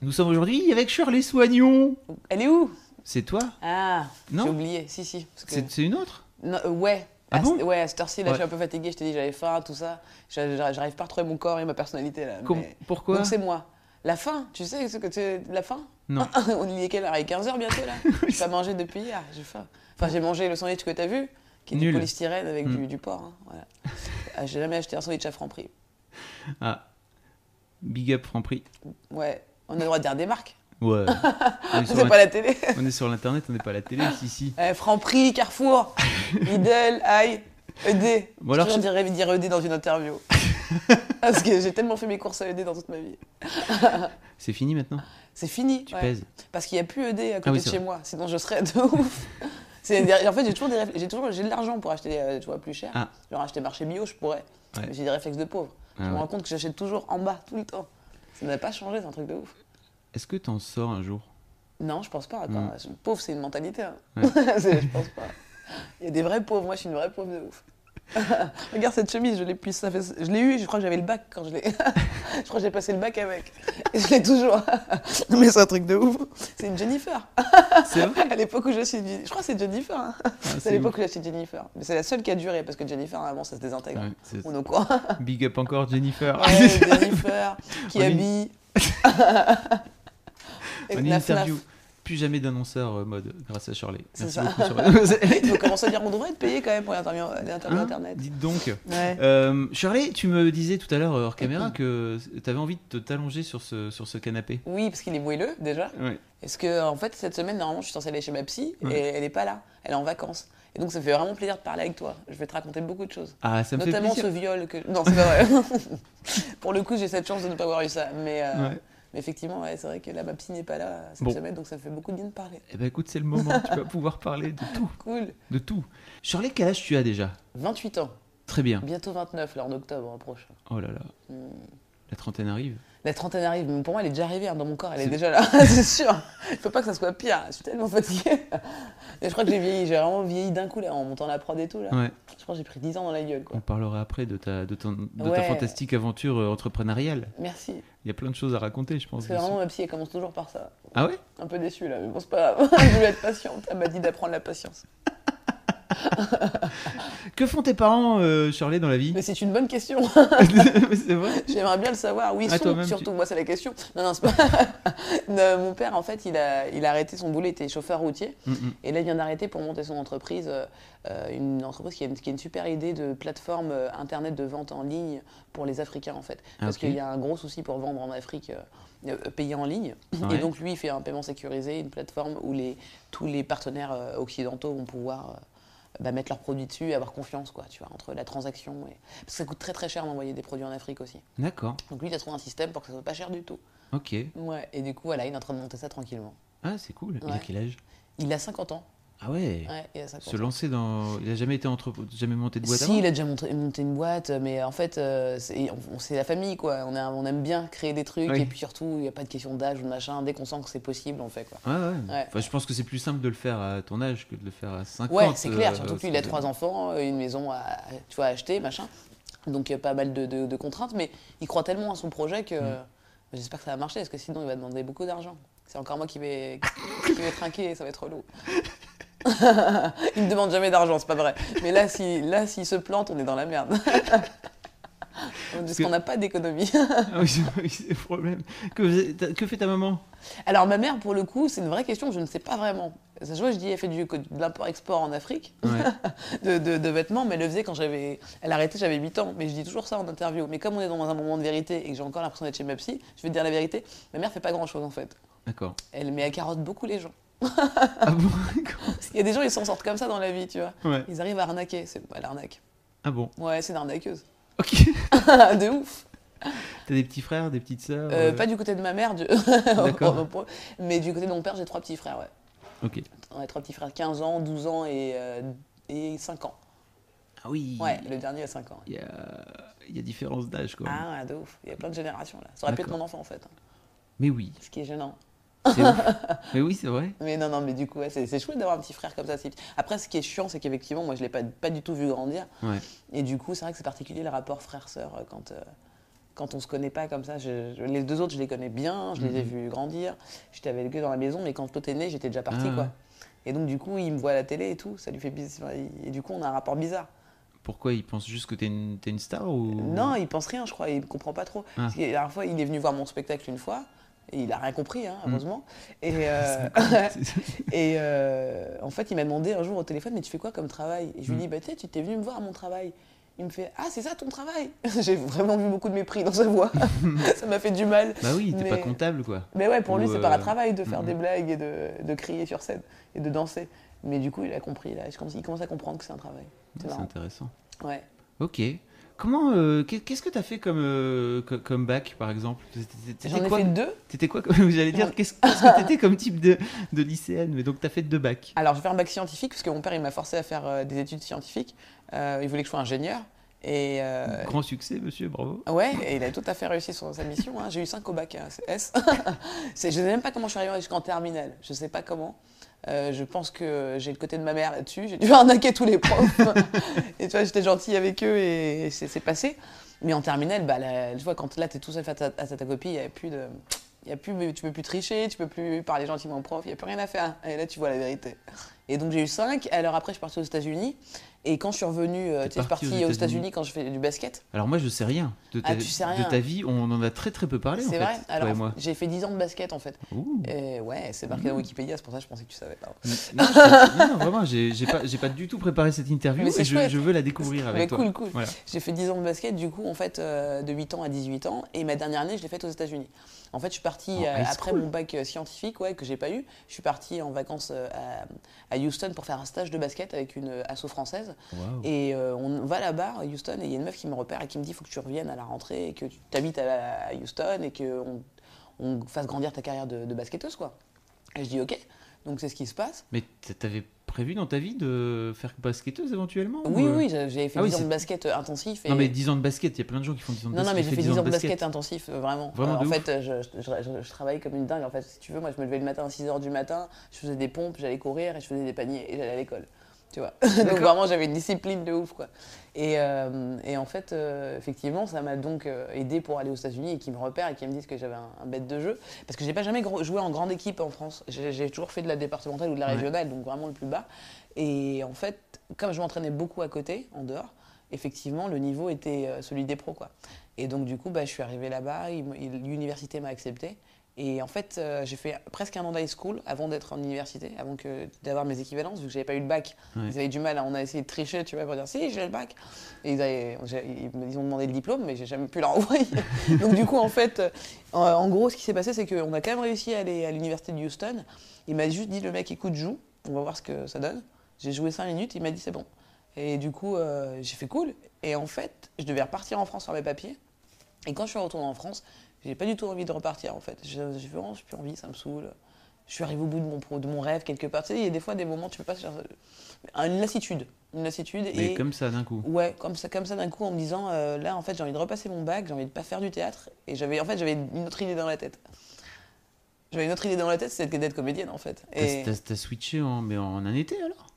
Nous sommes aujourd'hui avec Shirley Soignon. Elle est où? C'est toi? Ah, Non. j'ai oublié. Si, si. parce que- C'est c'est une autre? Non, euh, ouais. Ah à, bon? ouais, à cette heure-ci, là, Ouais. je suis un peu fatiguée. Je t'ai dit, j'avais faim, tout ça. J'a- J'arrive pas à retrouver mon corps et ma personnalité, là. Com- mais- Pourquoi? Donc, c'est moi. La faim, tu sais ce que tu... La faim? Non. On y est quelle heure? Il est 15h bientôt, là J'ai pas mangé depuis hier, j'ai faim. Enfin, j'ai mangé le sandwich que t'as vu, qui est Nul. du polystyrène avec Mm. du, du porc. hein, voilà. Ah, j'ai jamais acheté un sandwich à Franprix. Ah. Big up Franprix. Ouais, on a le droit de dire des marques. Ouais. on, pas la télé. on est sur l'internet, on n'est pas à la télé, si, si. Eh, Franprix, Carrefour, Lidl, Aïe, ED. Bon, je alors, toujours dirais dire ED dans une interview. Parce que j'ai tellement fait mes courses à ED dans toute ma vie. C'est fini maintenant C'est fini. Tu ouais. pèses Parce qu'il n'y a plus ED à côté Ah oui, de chez vrai. moi. Sinon, je serais de ouf. Des- En fait, j'ai toujours, des j'ai toujours j'ai de l'argent pour acheter euh, tu vois, plus cher. Ah. Genre acheter marché bio, je pourrais. Ouais. Mais j'ai des réflexes de pauvre. Ah je me ouais. rends compte que j'achète toujours en bas, tout le temps. Ça n'a pas changé, c'est un truc de ouf. Est-ce que t'en sors un jour? Non, je pense pas. Pauvre, c'est une mentalité. hein. Ouais. Je pense pas. Il y a des vrais pauvres. Moi, je suis une vraie pauvre de ouf. Regarde cette chemise, je l'ai depuis- ça fait- je l'ai eu. Je crois que j'avais le bac quand je l'ai. je crois que j'ai passé le bac avec. Et je l'ai toujours. Mais c'est un truc de ouf. C'est une Jennifer. C'est vrai À l'époque où je suis, je crois que c'est Jennifer. hein. Ah, C'est à l'époque où j'ai acheté Jennifer. Mais c'est la seule qui a duré parce que Jennifer, avant, ça se désintègre. Ouais, On est au courant. Big up encore Jennifer. Ouais, Jennifer, qui On habille. La interview. Plus jamais d'annonceur euh, mode grâce à Shirley. C'est Merci ça. beaucoup Shirley. Il faut commencer à dire on devrait être payé quand même pour les interviews, les interviews Hein internet. Dites donc. Ouais. Euh, Shirley, tu me disais tout à l'heure euh, hors caméra que tu avais envie de te t'allonger sur ce, sur ce canapé. Oui, parce qu'il est moelleux déjà. Ouais. Est-ce que en fait cette semaine normalement je suis censée aller chez ma psy Ouais. et elle est pas là, elle est en vacances. Et donc ça fait vraiment plaisir de parler avec toi. Je vais te raconter beaucoup de choses. Ah, ça me Notamment fait ce plaisir. viol que. Non, c'est pas vrai. Pour le coup, j'ai cette chance de ne pas avoir eu ça. Mais, euh. Mais effectivement, ouais, c'est vrai que là, ma psy n'est pas là cette Bon. semaine, donc ça me fait beaucoup de bien de parler. Eh ben écoute, c'est le moment. tu vas pouvoir parler de tout. Cool. De tout. Shirley, quel âge tu as déjà 28 ans, Très bien. bientôt 29 là en octobre prochain. Oh là là. Hmm. La trentaine arrive. La trentaine arrive, mais pour moi, elle est déjà arrivée hein, dans mon corps, elle est C'est- déjà là, c'est sûr. Il faut pas que ça soit pire, je suis tellement fatiguée. Et je crois que j'ai vieilli, j'ai vraiment vieilli d'un coup là, en montant la prod et tout là. Ouais. Je crois que j'ai pris 10 ans dans la gueule quoi. On parlera après de ta, de ton- de ta fantastique aventure euh, entrepreneuriale. Merci. Il y a plein de choses à raconter, je pense. Dessus. vraiment, ma psy, elle commence toujours par ça. Ah ouais? Un peu déçue là, mais bon, c'est pas grave. je voulais être patiente, elle m'a dit d'apprendre la patience. Que font tes parents, euh, Shirley, dans la vie? Mais c'est une bonne question. C'est vrai J'aimerais bien le savoir. Oui, Ah, sont, surtout, tu- moi, c'est la question. Non, non, c'est pas. Non, Mon père, en fait, il a, il a arrêté son boulot, il était chauffeur routier. Mm, mm. Et là, il vient d'arrêter pour monter son entreprise. euh, euh, une entreprise qui a, une, qui a une super idée de plateforme euh, internet de vente en ligne pour les Africains, en fait. Ah, Parce qu'il y a un gros souci pour vendre en Afrique. euh, payer en ligne. Ouais. Et donc, lui, il fait un paiement sécurisé, une plateforme où les, tous les partenaires euh, occidentaux vont pouvoir bah, mettre leurs produits dessus et avoir confiance, quoi, tu vois, entre la transaction et... Parce que ça coûte très très cher d'envoyer des produits en Afrique aussi. D'accord. Donc lui, il a trouvé un système pour que ça soit pas cher du tout. Ok. Ouais, et du coup, voilà, il est en train de monter ça tranquillement. Ah, c'est cool. Il a Ouais. quel âge? Il a 50 ans. Ah ouais. Ouais, il a 50 Se lancer dans. Il a jamais été entre... jamais monté de boîte Si, avant il a déjà monté, monté une boîte, mais en fait, euh, c'est on- la famille, quoi. On, a- on aime bien créer des trucs, Oui. et puis surtout, il n'y a pas de question d'âge ou de machin. Dès qu'on sent que c'est possible, on fait, quoi. Ouais, ouais. Ouais. Enfin, je pense que c'est plus simple de le faire à ton âge que de le faire à 50. Ouais, c'est clair, euh, surtout que lui, il a trois enfants, euh, une maison à, tu vois, à acheter, machin. Donc, il y a pas mal de, de- de contraintes, mais il croit tellement à son projet que Mm. j'espère que ça va marcher, parce que sinon, il va demander beaucoup d'argent. C'est encore moi qui vais, qui vais trinquer, ça va être relou. il me demande jamais d'argent, c'est pas vrai. Mais là, si, là, s'il se plante, on est dans la merde. Parce qu'on n'a pas d'économie. Ah oui, c'est le problème. Que, fait ta maman? Alors ma mère, pour le coup, c'est une vraie question, je ne sais pas vraiment. Ça, je dis, elle fait du, de l'import-export en Afrique Ouais. de, de- de vêtements, mais elle le faisait quand j'avais... Elle a arrêté, j'avais 8 ans, mais je dis toujours ça en interview. Mais comme on est dans un moment de vérité et que j'ai encore l'impression d'être chez ma psy, je vais te dire la vérité, ma mère fait pas grand-chose en fait. D'accord. Elle, mais elle carotte beaucoup les gens. Ah bon Il y a des gens, ils s'en sortent comme ça dans la vie, tu vois. Ouais. Ils arrivent à arnaquer, c'est elle arnaque. Ah bon Ouais, c'est une arnaqueuse. Ok. de ouf T'as des petits frères, des petites sœurs Euh, euh, Pas du côté de ma mère, du- D'accord. mais du côté de mon père, j'ai trois petits frères, ouais. Ok. Ouais, trois petits frères, 15 ans, 12 ans et, euh, et 5 ans. Ah oui. Ouais, le dernier a 5 ans. Il y a, il y a différence d'âge, quoi. Ah, ouais, de ouf. Il y a plein de générations là. Ça aurait pu être mon enfant en fait. hein. Mais oui. Ce qui est gênant. Mais oui, c'est vrai. Mais non, non, mais du coup, ouais, c'est chouette d'avoir un petit frère comme ça. Après, ce qui est chiant, c'est qu'effectivement, moi, je l'ai pas, pas du tout vu grandir. Ouais. Et du coup, c'est vrai que c'est particulier le rapport frère-sœur euh, quand, euh, quand on se connaît pas comme ça. Je- je- les deux autres, je les connais bien, je les ai Mhm. vus grandir. J'étais avec eux dans la maison, mais quand l'autre est né, j'étais déjà partie, Ah. quoi. Et donc, du coup, il me voit à la télé et tout, ça lui fait bizarre. Et du coup, on a un rapport bizarre. Pourquoi il pense juste que t'es une, t'es une star ou? Non, il pense rien, je crois, il comprend pas trop. Ah. Parce que La dernière fois, il est venu voir mon spectacle une fois, il a rien compris, hein, Mm. heureusement. Et, euh, et euh, en fait, il m'a demandé un jour au téléphone, mais tu fais quoi comme travail? Et je lui Mm. ai dit, bah, tu sais, tu t'es venu me voir à mon travail. Il me fait, ah, c'est ça ton travail? J'ai vraiment vu beaucoup de mépris dans sa voix. ça m'a fait du mal. Bah oui, t'es Mais- pas comptable, quoi. Mais ouais, pour lui, Ou, c'est pas un euh, travail de faire mm, des mm. blagues et de, de crier sur scène et de danser. Mais du coup, il a compris, là, il commence à comprendre que c'est un travail. C'est intéressant. Ouais. Ok. Comment, euh, qu'est- qu'est-ce que t'as fait comme, euh, co- comme bac, par exemple? J'en ai quoi fait deux. T'étais quoi J'allais dire, qu'est-ce que t'étais comme type de, de lycéenne? Mais donc t'as fait deux bacs. Alors, je vais faire un bac scientifique parce que mon père, il m'a forcé à faire euh, des études scientifiques. Il voulait que je sois ingénieur. Et euh, Grand succès, monsieur, bravo. ouais, et il a tout à fait réussi sur sa mission. hein. J'ai eu 5 au bac hein, S. Je ne sais même pas comment je suis arrivée jusqu'en terminale. Je ne sais pas comment. Euh, je pense que j'ai le côté de ma mère là-dessus. J'ai dû arnaquer tous les profs. et tu vois, j'étais gentille avec eux et c'est passé. Mais en terminale, bah, là, tu vois, quand là, tu es tout seul face à, à ta copie, il n'y a plus de. Y a plus, tu peux plus tricher, tu peux plus parler gentiment au prof, il n'y a plus rien à faire. Et là, tu vois la vérité. Et donc, j'ai eu 5. Alors après, je suis partie aux États-unis. Et quand je suis revenue, euh, tu suis partie aux États-Unis quand je fais du basket. Alors moi, je sais rien de ta, Ah, tu sais rien. de ta vie. On en a très très peu parlé, C'est vrai Alors, j'ai fait 10 ans de basket en fait. Ouh. Et ouais, c'est marqué dans Wikipédia, c'est pour ça que je pensais que tu savais pas. Non, je- non, non, vraiment, j'ai pas, pas du tout préparé cette interview et je, veux la découvrir avec Mais toi. cool, cool. Voilà. J'ai fait 10 ans de basket, du coup, en fait, euh, de 8 ans à 18 ans. Et ma dernière année, je l'ai faite aux États-Unis. En fait, je suis partie, euh, après mon bac euh, scientifique, ouais, que j'ai pas eu, je suis partie en vacances euh, à, à Houston pour faire un stage de basket avec une asso française. Et euh, on va là-bas, à Houston, et il y a une meuf qui me repère et qui me dit il faut que tu reviennes à la rentrée, et que tu t'habites à, à Houston, et qu'on on fasse grandir ta carrière de, de basketteuse, quoi. Et je dis ok. Donc c'est ce qui se passe. Mais t'avais prévu dans ta vie de faire basketteuse éventuellement Oui, ou, oui, euh j'avais fait Ah oui, 10 ans de basket euh, intensif. Et... Non, mais 10 ans de basket, il y a plein de gens qui font 10 ans de Non, non, basket. mais j'ai fait 10 ans de basket, basket. intensif, euh, vraiment. Vraiment Euh, en fait, je, je, je- comme une dingue. En fait, si tu veux, moi, je me levais le matin à 6h du matin, je faisais des pompes, j'allais courir et je faisais des paniers et j'allais à l'école. Tu vois Donc vraiment, j'avais une discipline de ouf, quoi. Et, euh, et en fait, euh, effectivement, ça m'a donc euh, aidé pour aller aux États-Unis et qu'ils me repèrent et qu'ils me disent que j'avais un, un bête de jeu. Parce que j'ai pas jamais joué en grande équipe en France. J'ai toujours fait de la départementale ou de la Ouais. régionale, donc vraiment le plus bas. Et en fait, comme je m'entraînais beaucoup à côté, en dehors, effectivement, le niveau était celui des pros. Quoi. Et donc, du coup, bah, je suis arrivé là-bas, l'université m'a accepté. Et en fait, euh, j'ai fait presque un an d'high school avant d'être en université, avant que d'avoir mes équivalences, vu que j'avais pas eu le bac. Ouais. Ils avaient du mal, à- on a essayé de tricher, tu vois, pour dire si, j'ai le bac. Et ils, avaient- ont demandé le diplôme, mais j'ai jamais pu leur envoyer. donc, du coup, en fait, euh, en, en gros, ce qui s'est passé, c'est qu'on a quand même réussi à aller à l'université de Houston. Il m'a juste dit, le mec, écoute, joue, on va voir ce que ça donne. J'ai joué 5 minutes, il m'a dit, c'est bon. Et du coup, euh, j'ai fait cool. Et en fait, je devais repartir en France sur mes papiers. Et quand je suis retourné en France, j'ai pas du tout envie de repartir en fait. J'ai vraiment plus envie, ça me saoule. Je suis arrivé au bout de mon, pro- de mon rêve quelque part. Tu sais, il y a des fois des moments, tu peux pas. Une lassitude. Une lassitude. Mais et... comme ça d'un coup. Ouais, comme ça, comme ça d'un coup en me disant euh, là en fait j'ai envie de repasser mon bac, j'ai envie de pas faire du théâtre et j'avais en fait j'avais une autre idée dans la tête. J'avais une autre idée dans la tête, c'était d'être comédienne en fait. T'as Et switché en, mais en un été alors?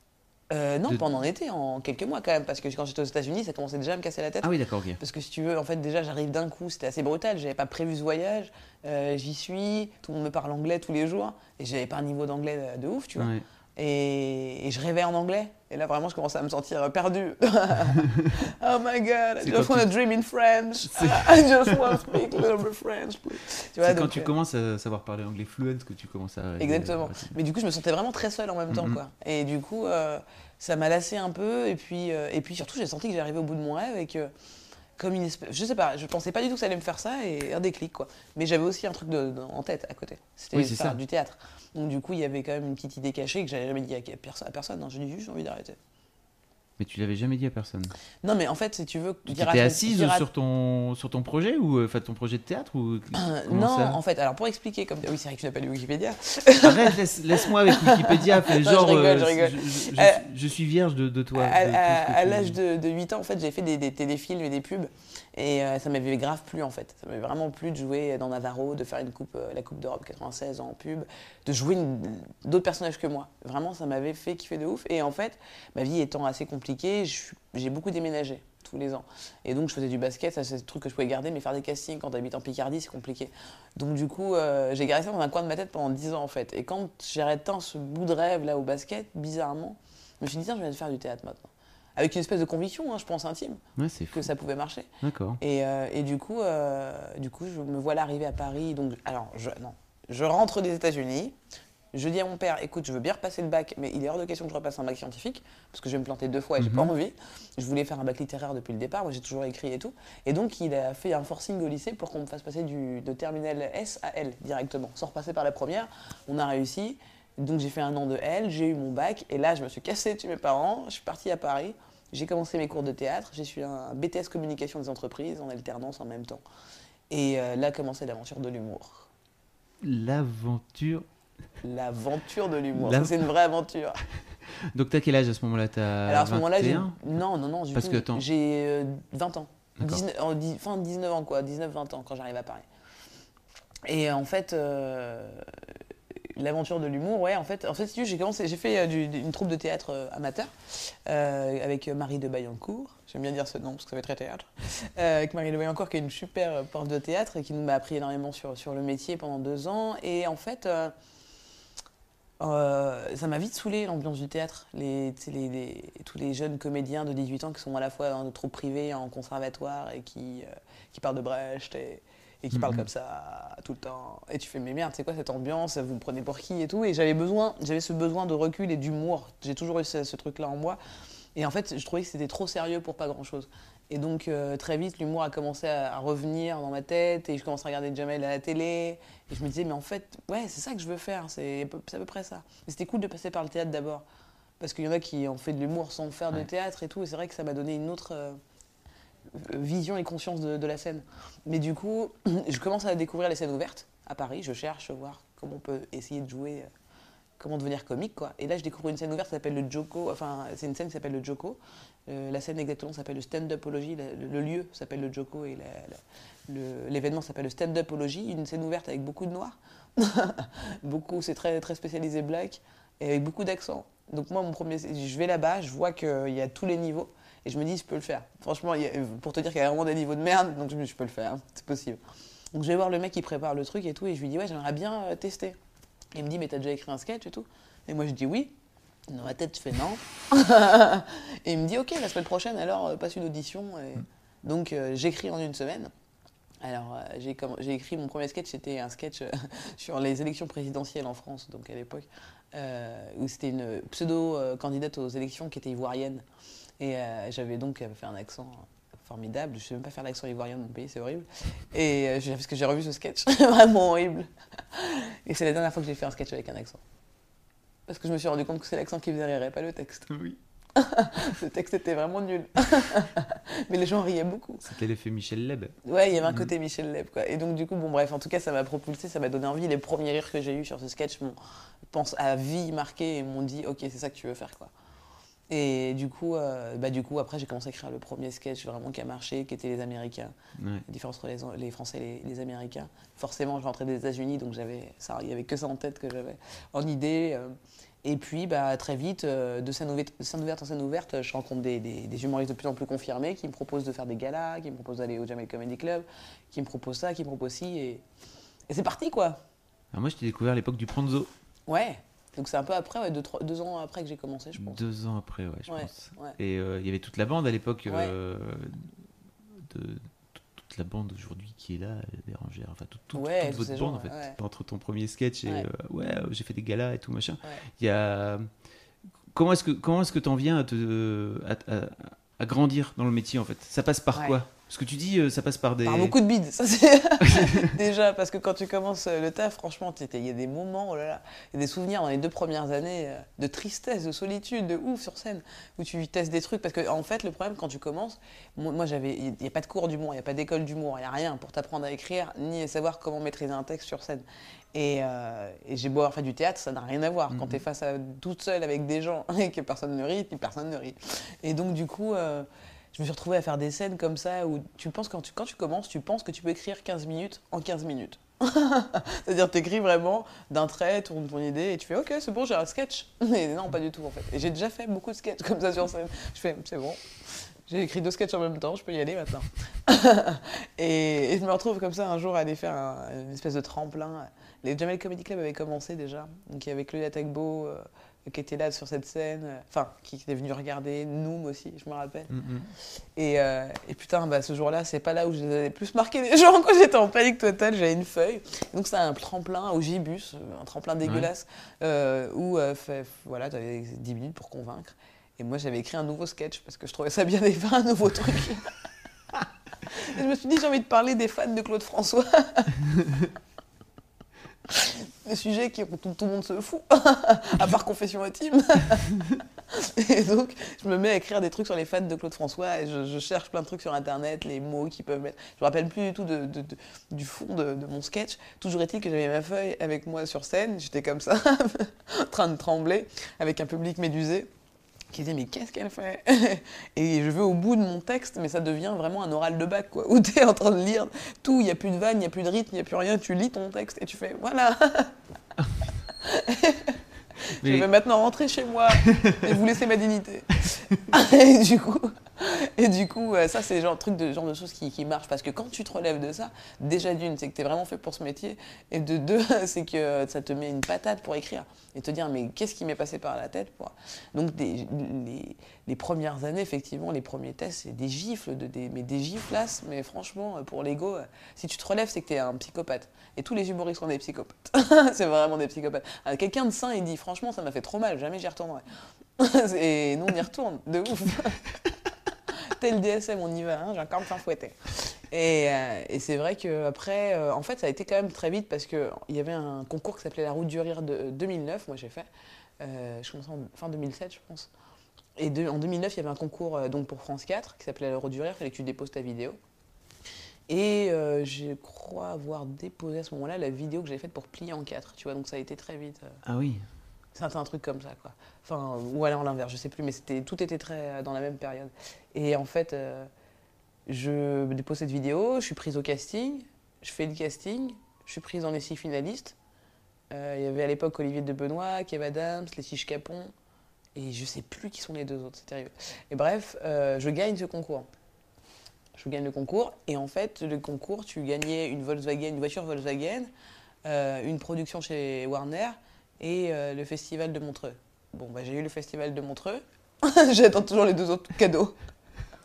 Euh, non, de- pendant l'été, en quelques mois quand même, parce que quand j'étais aux États-Unis, ça commençait déjà à me casser la tête. Ah oui, d'accord, ok. Parce que si tu veux, en fait, déjà, j'arrive d'un coup, c'était assez brutal. J'avais pas prévu ce voyage. euh, J'y suis, tout le monde me parle anglais tous les jours. Et j'avais pas un niveau d'anglais de, de ouf, tu vois. Ouais. Et, et je rêvais en anglais. Et là, vraiment, je commençais à me sentir perdu. oh my god, I just want to tu- dream in French. I just want to speak a little bit French, please. C'est quand tu euh, commences à savoir parler anglais fluent que tu commences à. Exactement. euh, Mais du coup, je me sentais vraiment très seule en même temps, Mhm. quoi. Et du coup, euh, ça m'a lassé un peu. Et puis, euh, et puis surtout, j'ai senti que j'arrivais au bout de mon rêve et que, comme une espèce, je sais pas, je pensais pas du tout que ça allait me faire ça et un déclic, quoi. Mais j'avais aussi un truc de- de- en tête à côté. C'était Oui, de c'est faire ça. du théâtre. Donc du coup, il y avait quand même une petite idée cachée que j'avais jamais dit à, à personne. Non, j'ai dit juste, j'ai envie d'arrêter. Mais tu l'avais jamais dit à personne. Non, mais en fait, si tu veux. Tu étais assise sur ton, sur ton projet ou euh, enfin ton projet de théâtre ou comment non, ça en fait, alors pour expliquer, comme. Oui, c'est vrai que tu n'as pas lu Wikipédia. Arrête, laisse- laisse-moi avec Wikipédia, Non, genre je rigole, euh, je rigole. je, je- Euh, je suis vierge de, de toi. à l'âge de, de 8 ans, en fait, j'ai fait des, des téléfilms et des pubs. Et euh, ça m'avait grave plu, en fait. Ça m'avait vraiment plu de jouer dans Navarro, de faire une coupe, euh, la Coupe d'Europe 96 en pub, de jouer d'autres personnages que moi. Vraiment, ça m'avait fait kiffer de ouf. Et en fait, ma vie étant assez compliquée, j'ai beaucoup déménagé tous les ans. Et donc, je faisais du basket, ça, c'est le truc que je pouvais garder, mais faire des castings quand t'habites en Picardie, c'est compliqué. Donc, du coup, euh, j'ai gardé ça dans un coin de ma tête pendant 10 ans, en fait. Et quand j'ai atteint ce bout de rêve là au basket, bizarrement, je me suis dit, tiens, je vais faire du théâtre maintenant. Avec une espèce de conviction, hein, je pense intime, Ouais, c'est fou. que ça pouvait marcher. D'accord. Et, euh, et du, coup, euh, du coup, je me voilà arriver à Paris. Donc, alors, je, non, je rentre des États-Unis. Je dis à mon père, écoute, je veux bien repasser le bac, mais il est hors de question que je repasse un bac scientifique, parce que je vais me planter deux fois et j'ai Mhm. pas envie. Je voulais faire un bac littéraire depuis le départ, moi j'ai toujours écrit et tout. Et donc, il a fait un forcing au lycée pour qu'on me fasse passer du, de terminale S à L directement, sans repasser par la première. On a réussi. Donc, j'ai fait un an de L, j'ai eu mon bac, et là, je me suis cassé chez mes parents, je suis partie à Paris. J'ai commencé mes cours de théâtre, j'ai suivi un BTS communication des entreprises en alternance en même temps. Et euh, là commençait l'aventure de l'humour. L'aventure. L'aventure de l'humour. C'est une vraie aventure. Donc t'as quel âge à ce moment-là? Alors à ce moment-là, j'ai. 21? Non, non, non, Parce coup, que, j'ai euh, 20 ans. D'accord. 19, en fin 19 ans, quoi. 19-20 ans quand j'arrive à Paris. Et en fait, euh, l'aventure de l'humour, ouais, en fait, en fait j'ai commencé, j'ai fait euh, une troupe de théâtre euh, amateur euh, avec Marie de Bayancourt. J'aime bien dire ce nom parce que ça fait très théâtre. Avec Marie de Bayancourt qui est une super prof de théâtre et qui m'a appris énormément sur, sur le métier pendant deux ans. Et en fait, ça m'a vite saoulé l'ambiance du théâtre. Les, tous les jeunes comédiens de 18 ans qui sont à la fois dans des troupes privées, en conservatoire et qui, qui parlent de Brecht et qui parlent Mhm. comme ça tout le temps. Et tu fais, mais merde, c'est quoi cette ambiance? Vous me prenez pour qui et tout? Et j'avais besoin, j'avais ce besoin de recul et d'humour. J'ai toujours eu ce, ce truc-là en moi. Et en fait, je trouvais que c'était trop sérieux pour pas grand-chose. Et donc, euh, très vite, l'humour a commencé à, à revenir dans ma tête et je commençais à regarder Jamel à la télé. Et je me disais, mais en fait, ouais, c'est ça que je veux faire, c'est à peu- près ça. Et c'était cool de passer par le théâtre d'abord. Parce qu'il y en a qui ont fait de l'humour sans faire de théâtre et tout. Et c'est vrai que ça m'a donné une autre euh, vision et conscience de, la scène. Mais du coup, je commence à découvrir les scènes ouvertes à Paris. Je cherche voir comment on peut essayer de jouer, euh, comment devenir comique. quoi. Et là, je découvre une scène ouverte qui s'appelle le Joko. Enfin, c'est une scène qui s'appelle le Joko. Euh, la scène exactement s'appelle le stand-upologie. Le, le lieu s'appelle le Joko et l'événement s'appelle le stand-upologie. Une scène ouverte avec beaucoup de noirs. beaucoup, c'est très, très spécialisé black et avec beaucoup d'accent. Donc moi, mon premier, je vais là-bas, je vois qu'il y a tous les niveaux et je me dis, je peux le faire. Franchement, pour te dire qu'il y a vraiment des niveaux de merde, donc je me dis, je peux le faire, c'est possible. Donc je vais voir le mec qui prépare le truc et tout, et je lui dis, ouais, j'aimerais bien euh, tester. Et il me dit, mais t'as déjà écrit un sketch et tout Et moi, je dis oui. Dans ma tête, je fais non. et il me dit, ok, la semaine prochaine, alors euh, passe une audition. Et... Donc euh, j'écris en une semaine. Alors, euh, j'ai écrit mon premier sketch, c'était un sketch euh, sur les élections présidentielles en France, donc à l'époque, euh, où c'était une pseudo-candidate aux élections qui était ivoirienne. Et euh, j'avais donc fait un accent formidable. Je ne sais même pas faire l'accent ivoirien de mon pays, c'est horrible. Et euh, parce que j'ai revu ce sketch, vraiment horrible. Et c'est la dernière fois que j'ai fait un sketch avec un accent. Parce que je me suis rendu compte que c'est l'accent qui faisait rire et pas le texte. Oui. Le texte était vraiment nul. Mais les gens riaient beaucoup. C'était l'effet Michel Leb. Ouais, il y avait un Mhm. côté Michel Leb, quoi. Et donc, du coup, bon, bref, en tout cas, ça m'a propulsé, ça m'a donné envie. Les premiers rires que j'ai eus sur ce sketch m'ont, pense, à vie marqué et m'ont dit, ok, c'est ça que tu veux faire, quoi. Et du coup, euh, bah, du coup après, j'ai commencé à écrire le premier sketch vraiment qui a marché, qui était Les Américains. Ouais. La différence entre les, les Français et les, les Américains. Forcément, je rentrais des États-Unis, donc il y avait que ça en tête que j'avais en idée. euh. Et puis, bah, très vite, euh, de scène ouverte, scène ouverte en scène ouverte, je rencontre des, des- des humoristes de plus en plus confirmés qui me proposent de faire des galas, qui me proposent d'aller au Jamel Comedy Club, qui me proposent ça, qui me proposent ci. Et, et c'est parti, quoi. Alors moi, je t'ai découvert à l'époque du Pranzo. Ouais. Donc c'est un peu après, ouais, deux, trois- deux ans après que j'ai commencé, je pense. Deux ans après, ouais, je Ouais, pense. ouais. Et euh, il y avait toute la bande à l'époque, euh, de toute- la bande aujourd'hui qui est là, Bérangère, enfin toute, toute- votre bande gens, en fait. Entre ton premier sketch et Ouais. euh, ouais, j'ai fait des galas et tout machin. Il y a comment est-ce que comment est-ce que t'en viens à te à, à- à grandir dans le métier en fait? Ça passe par quoi? Parce que tu dis, euh, ça passe par des. Par beaucoup de bides, ça c'est déjà parce que quand tu commences euh, le taf, franchement, il y a des moments, oh là là, il y a des souvenirs dans les deux premières années euh, de tristesse, de solitude, de ouf sur scène, où tu testes des trucs. Parce que en fait, le problème quand tu commences, moi, j'avais, il n'y a pas de cours d'humour, il n'y a pas d'école d'humour, il n'y a rien pour t'apprendre à écrire ni à savoir comment maîtriser un texte sur scène. Et, euh, et j'ai beau avoir fait du théâtre, ça n'a rien à voir. Quand Mhm. tu es face à toute seule avec des gens et que personne ne rit, puis personne ne rit. Et donc du coup. euh, je me suis retrouvée à faire des scènes comme ça où tu penses, quand tu, quand tu commences, tu penses que tu peux écrire 15 minutes en 15 minutes. C'est-à-dire, tu écris vraiment d'un trait ton, ton idée et tu fais Ok, c'est bon, j'ai un sketch. Mais non, pas du tout en fait. Et j'ai déjà fait beaucoup de sketchs comme ça sur scène. Je fais C'est bon, j'ai écrit deux sketchs en même temps, je peux y aller maintenant. et, je me retrouve comme ça un jour à aller faire un- une espèce de tremplin. Les Jamel Comedy Club avaient commencé déjà. Donc il y avait Claudia Tagbo euh, qui était là sur cette scène, euh, enfin, qui était venu regarder, Noom aussi, je me rappelle. Mm, mm. Et, euh, et putain, bah, ce jour-là, c'est pas là où je les avais plus marqué les gens. Quand j'étais en panique totale, j'avais une feuille. Donc, c'est un tremplin au Gibus, euh, un tremplin dégueulasse, euh, où euh, fait- voilà, tu avais 10 minutes pour convaincre. Et moi, j'avais écrit un nouveau sketch parce que je trouvais ça bien de faire un nouveau truc. et je me suis dit, j'ai envie de parler des fans de Claude François. Le sujet qui, tout, le monde se fout, à part confession intime. et donc, je me mets à écrire des trucs sur les fans de Claude François et je, cherche plein de trucs sur internet, les mots qui peuvent mettre. Je me rappelle plus du tout du fond de mon sketch. Toujours est-il que j'avais ma feuille avec moi sur scène, j'étais comme ça, en train de trembler, avec un public médusé qui disait mais qu'est-ce qu'elle fait Et je vais au bout de mon texte, mais ça devient vraiment un oral de bac, quoi, où tu es en train de lire tout, il n'y a plus de vanne, il n'y a plus de rythme, il n'y a plus rien, tu lis ton texte et tu fais voilà Je vais maintenant rentrer chez moi et vous laisser ma dignité. et du coup, et du coup euh, ça, c'est le genre, truc de, genre de choses qui, qui marchent. Parce que quand tu te relèves de ça, déjà d'une, c'est que tu es vraiment fait pour ce métier. Et de deux, c'est que ça te met une patate pour écrire. Et te dire, mais qu'est-ce qui m'est passé par la tête. Donc, les, les premières années, effectivement, les premiers tests, c'est des gifles, de, des, mais des. Mais franchement, pour l'ego, euh, si tu te relèves, c'est que tu es un psychopathe. Et tous les humoristes sont des psychopathes. c'est vraiment des psychopathes. Euh, Quelqu'un de sain, il dit, franchement, ça m'a fait trop mal, jamais j'y retournerai. Et nous, on y retourne, de ouf. Tel DSM, on y va, hein, j'ai encore me faire euh, et c'est vrai qu'après, en fait, ça a été quand même très vite parce qu'il y avait un concours qui s'appelait La Route du Rire de 2009, moi j'ai fait. Euh, je commençais en fin 2007, je pense. Et en 2009, il y avait un concours euh, donc pour France 4 qui s'appelait La Route du Rire, il fallait que tu déposes ta vidéo. Et euh, je crois avoir déposé à ce moment-là la vidéo que j'avais faite pour plier en 4, tu vois, donc ça a été très vite. euh, Ah oui. C'était un truc comme ça, quoi. Enfin, ou alors l'inverse, je sais plus, mais tout était très euh, dans la même période. Et en fait, euh, je dépose cette vidéo, je suis prise au casting, je fais le casting, je suis prise dans les six finalistes. Euh, il y avait à l'époque Olivier de Benoît, Kev Adams, les Capon, et je sais plus qui sont les deux autres, c'est terrible. Et bref, euh, je gagne ce concours. Je gagne le concours, et en fait, le concours, tu gagnais une Volkswagen, une voiture Volkswagen, une production chez Warner, et euh, le festival de Montreux. Bon, bah, j'ai eu le festival de Montreux. J'attends toujours les deux autres cadeaux.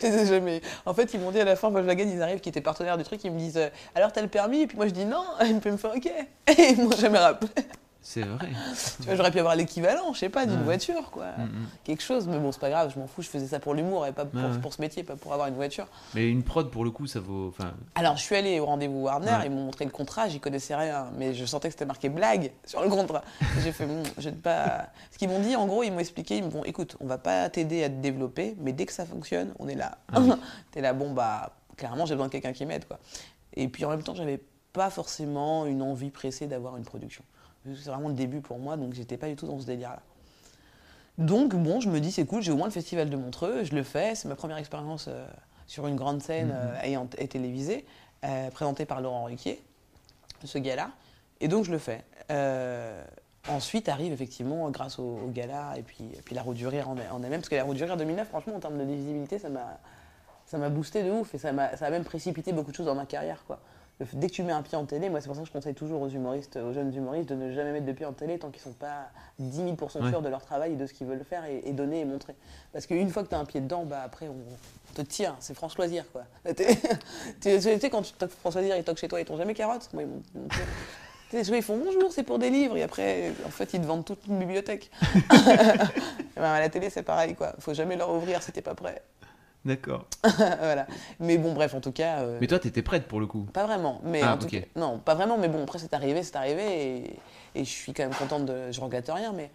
Je les ai jamais eu. En fait, ils m'ont dit à la fin, Volkswagen, ils arrivent, qui étaient partenaires du truc, ils me disent euh, Alors, t'as le permis? Et puis moi, je dis non. Et ils me font OK. Et ils m'ont jamais rappelé. C'est vrai. Tu vois, j'aurais pu avoir l'équivalent, je sais pas, d'une Ouais. voiture, quoi. Mm, mm. Quelque chose, mais bon, c'est pas grave, je m'en fous, je faisais ça pour l'humour et pas pour, Ouais, pour ce métier, pas pour avoir une voiture. Mais une prod, pour le coup, ça vaut. Enfin, Alors, je suis allée au rendez-vous Warner, Ouais. ils m'ont montré le contrat, j'y connaissais rien, mais je sentais que c'était marqué blague sur le contrat. J'ai fait, Hum, je vais pas. Ce qu'ils m'ont dit, en gros, ils m'ont expliqué, ils me vont, écoute, on va pas t'aider à te développer, mais dès que ça fonctionne, on est là. Ah oui. T'es là, bon, bah, clairement, j'ai besoin de quelqu'un qui m'aide, quoi. Et puis en même temps, j'avais pas forcément une envie pressée d'avoir une production. C'est vraiment le début pour moi, donc j'étais pas du tout dans ce délire-là. Donc, bon, je me dis, c'est cool, j'ai au moins le festival de Montreux, je le fais, c'est ma première expérience euh, sur une grande scène Mhm. euh, et télévisée, euh, présentée par Laurent Ruquier, ce gala. Et donc, je le fais. Ensuite arrive effectivement, grâce au, au gala et puis, et puis la roue du rire en, en elle-même, parce que la roue du rire 2009, franchement, en termes de visibilité, ça m'a boosté de ouf et ça m'a ça a même précipité beaucoup de choses dans ma carrière. Quoi. Dès que tu mets un pied en télé, moi c'est pour ça que je conseille toujours aux humoristes, aux jeunes humoristes de ne jamais mettre de pied en télé tant qu'ils sont pas 10 000% sûrs de leur travail et de ce qu'ils veulent faire et, et donner et montrer. Parce qu'une fois que tu as un pied dedans, bah après on te tire, c'est François Loisir quoi. Tu sais quand tu toques François Loisir, ils toquent chez toi, ils t'ont jamais carotte Moi, ils m'ont- ils font bonjour, c'est pour des livres, et après, en fait, ils te vendent toute une bibliothèque. Ben, à la télé, c'est pareil, quoi. Faut jamais leur ouvrir si t'es pas prêt. D'accord. voilà. Mais bon, bref, en tout cas. euh, Mais toi, t'étais prête pour le coup. Pas vraiment, mais Ah, en tout cas, non, pas vraiment, mais bon, après c'est arrivé, c'est arrivé, et, et je suis quand même contente de, je regrette rien, mais,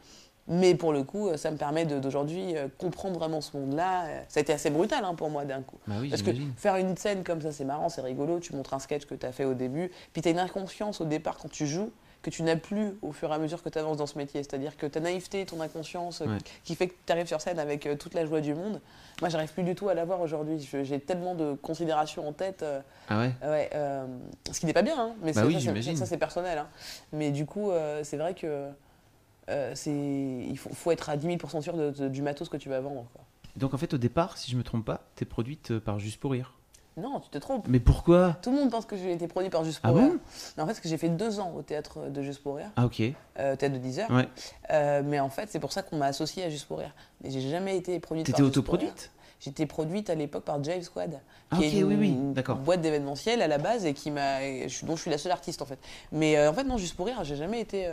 mais pour le coup, ça me permet de- d'aujourd'hui euh, comprendre vraiment ce monde-là. Ça a été assez brutal hein, pour moi d'un coup. Bah oui, Parce que faire une scène comme ça, c'est marrant, c'est rigolo, tu montres un sketch que tu as fait au début, puis tu as une inconscience au départ quand tu joues que tu n'as plus au fur et à mesure que tu avances dans ce métier. C'est-à-dire que ta naïveté, ton inconscience, euh, Ouais. qui fait que tu arrives sur scène avec euh, toute la joie du monde, moi j'arrive plus du tout à l'avoir aujourd'hui. J'ai tellement de considérations en tête. euh, Ah ouais? Ouais, euh, ce qui n'est pas bien, hein, mais Bah ça, oui, ça, c'est- personnel. hein. Mais du coup, euh, c'est vrai que euh, c'est, il faut, faut être à 10 000% sûr de- de- du matos que tu vas vendre. quoi. Donc en fait, au départ, si je me trompe pas, t'es produite euh, par Juste pour Rire. Non, tu te trompes. Mais pourquoi Tout le monde pense que j'ai été produit par Juste pour Ah Rire. bon Mais en fait, parce que j'ai fait deux ans au théâtre de Juste pour Rire, Ah ok. euh, théâtre de 10 heures. Ouais. Euh, mais en fait, c'est pour ça qu'on m'a associé à Juste pour Rire. Mais j'ai jamais été produite par T'étais autoproduite? J'étais produite à l'époque par James Squad, Ah qui ok, est une, oui, oui, une boîte d'événementiel à la base et qui m'a, dont je suis la seule artiste en fait. Mais euh, en fait, non, Juste pour Rire, j'ai jamais été.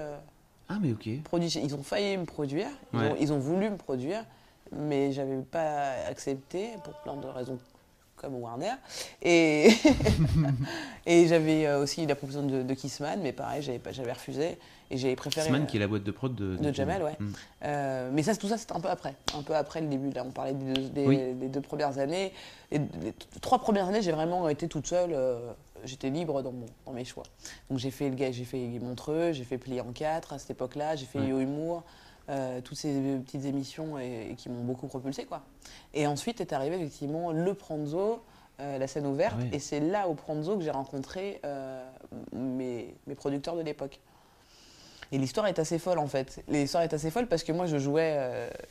Ah mais ok. Ils ont failli me produire, ils, ont, ils ont voulu me produire, mais j'avais pas accepté pour plein de raisons comme Warner. Et, et j'avais euh, aussi la proposition de, de Kissman, mais pareil, j'avais, pas- j'avais refusé et j'avais préféré. Sman euh, qui est la boîte de prod de, de Jamel, ouais. Mm. euh, mais ça, tout ça, c'était un peu après. Un peu après le début. Là, on parlait des deux, des- Oui. des deux premières années. Et les trois premières années, j'ai vraiment été toute seule. euh, J'étais libre dans, mon, dans mes choix. Donc j'ai fait, le gars- j'ai fait Montreux, j'ai fait Plié en quatre à cette époque-là, j'ai fait Ouais. Yo Humour, euh, toutes ces petites émissions et, et qui m'ont beaucoup propulsé. Quoi. Et ensuite est arrivé effectivement le Pranzo, euh, la scène ouverte. Ouais. Et c'est là au Pranzo que j'ai rencontré euh, mes, mes producteurs de l'époque. Et l'histoire est assez folle en fait. L'histoire est assez folle parce que moi je jouais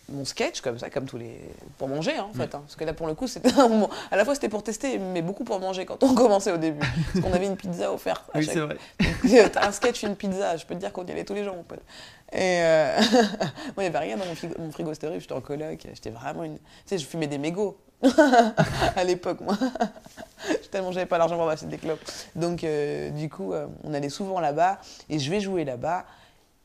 mon sketch comme ça, comme tous les. pour manger hein, en fait. hein. Parce que là pour le coup, c'était un moment- à la fois c'était pour tester, mais beaucoup pour manger quand on commençait au début. Parce qu'on avait une pizza offerte. à Oui, chaque- c'est vrai. Donc, un sketch, une pizza, je peux te dire qu'on y allait tous les jours mon pote. Et euh, moi il n'y avait rien dans mon frigo, mon frigo c'était j'étais en coloc, j'étais vraiment une. Tu sais, je fumais des mégots à l'époque moi. Tellement j'avais pas l'argent pour acheter des clopes. Donc euh, du coup, euh, on allait souvent là-bas et je vais jouer là-bas.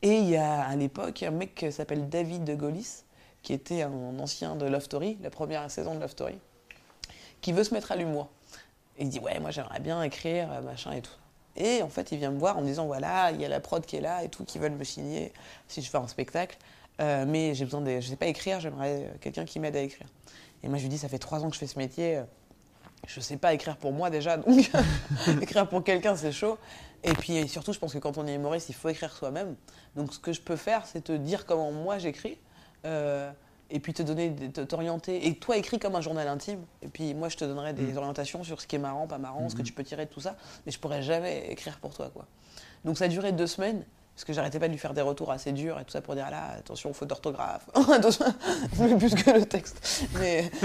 Et il y a à l'époque un mec qui s'appelle David de Golis, qui était un ancien de Love Story, la première saison de Love Story, qui veut se mettre à l'humour. Il dit ouais, moi j'aimerais bien écrire, machin et tout. Et en fait, il vient me voir en me disant voilà, il y a la prod qui est là et tout, qui veulent me signer si je fais un spectacle. Euh, mais j'ai besoin de, je sais pas écrire, j'aimerais euh, quelqu'un qui m'aide à écrire. Et moi je lui dis ça fait trois ans que je fais ce métier. euh, je sais pas écrire pour moi déjà, donc écrire pour quelqu'un c'est chaud. Et puis surtout, je pense que quand on est humoriste, il faut écrire soi-même. Donc ce que je peux faire, c'est te dire comment moi j'écris, et puis te donner, te- t'orienter. Et toi, écris comme un journal intime. Et puis moi, je te donnerai des Mm. orientations sur ce qui est marrant, pas marrant, ce que Mhm. tu peux tirer de tout ça. Mais je pourrais jamais écrire pour toi, quoi. Donc ça a duré deux semaines. Parce que j'arrêtais pas de lui faire des retours assez durs et tout ça pour dire ah là, attention, faute d'orthographe. attention, plus que le texte. Mais.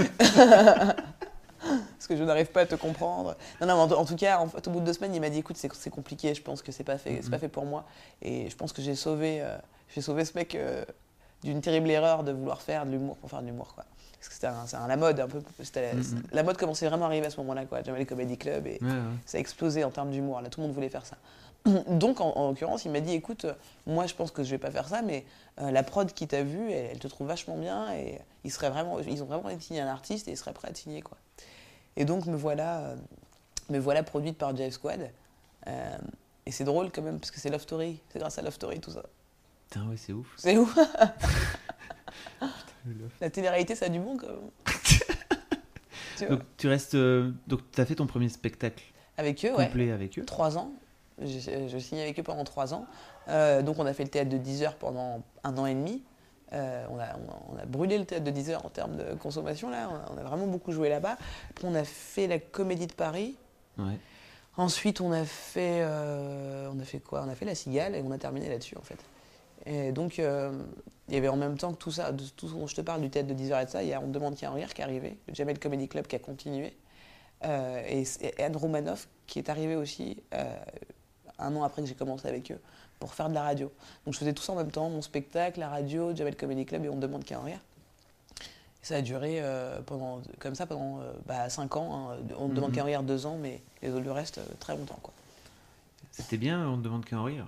Parce que je n'arrive pas à te comprendre. Non, non, mais en, en tout cas, en fait, au bout de deux semaines, il m'a dit écoute, c'est c'est compliqué, je pense que c'est pas fait, c'est pas fait pour moi. Et je pense que j'ai sauvé, euh, j'ai sauvé ce mec euh, d'une terrible erreur de vouloir faire de l'humour pour faire de l'humour, quoi. Parce que c'était un- la mode un peu. c'était- Mhm. La mode commençait vraiment à arriver à ce moment-là, quoi. J'avais les comedy clubs et Ouais, ouais. ça a explosé en termes d'humour. Là, tout le monde voulait faire ça. Donc, en, en l'occurrence, il m'a dit écoute, euh, moi, je pense que je vais pas faire ça, mais euh, la prod qui t'a vu, elle, elle te trouve vachement bien et ils seraient vraiment, ils ont vraiment envie de signer un artiste et ils seraient prêts à te signer, quoi. Et donc, me voilà, euh, me voilà produite par Jive Squad. Et c'est drôle quand même parce que c'est Love Story. C'est grâce à Love Story tout ça. Putain, ouais, c'est ouf. C'est ouf. La télé-réalité, ça a du bon quand même. Donc tu restes. euh, donc t'as fait ton premier spectacle Avec eux, ouais. complet avec eux. Trois ans. Je, je signais avec eux pendant trois ans. Euh, donc on a fait le théâtre de 10 heures pendant un an et demi. Euh, on, a, on a- on a brûlé le théâtre de 10 heures en termes de consommation là. On a, on a vraiment beaucoup joué là-bas. Après on a fait la Comédie de Paris. Ouais. Ensuite on a fait, euh, on a fait quoi? On a fait la Cigale et on a terminé là-dessus en fait. Et donc euh, il y avait en même temps que tout ça, de tout ce dont je te parle du théâtre de 10 heures et de ça, il y a On demande qui en rire qui est arrivé, le Jamel Comedy Club qui a continué. Euh, et, et Anne Romanoff qui est arrivée aussi euh, un an après que j'ai commencé avec eux pour faire de la radio. Donc je faisais tout ça en même temps, mon spectacle, la radio, Jamel Comedy Club et On demande qui en rire. Et ça a duré euh, pendant, comme ça pendant euh, bah, 5 ans. hein. On demande Mhm. qu'à en rire 2 ans, mais les autres, le reste, très longtemps. C'était bien, on demande qu'à en rire?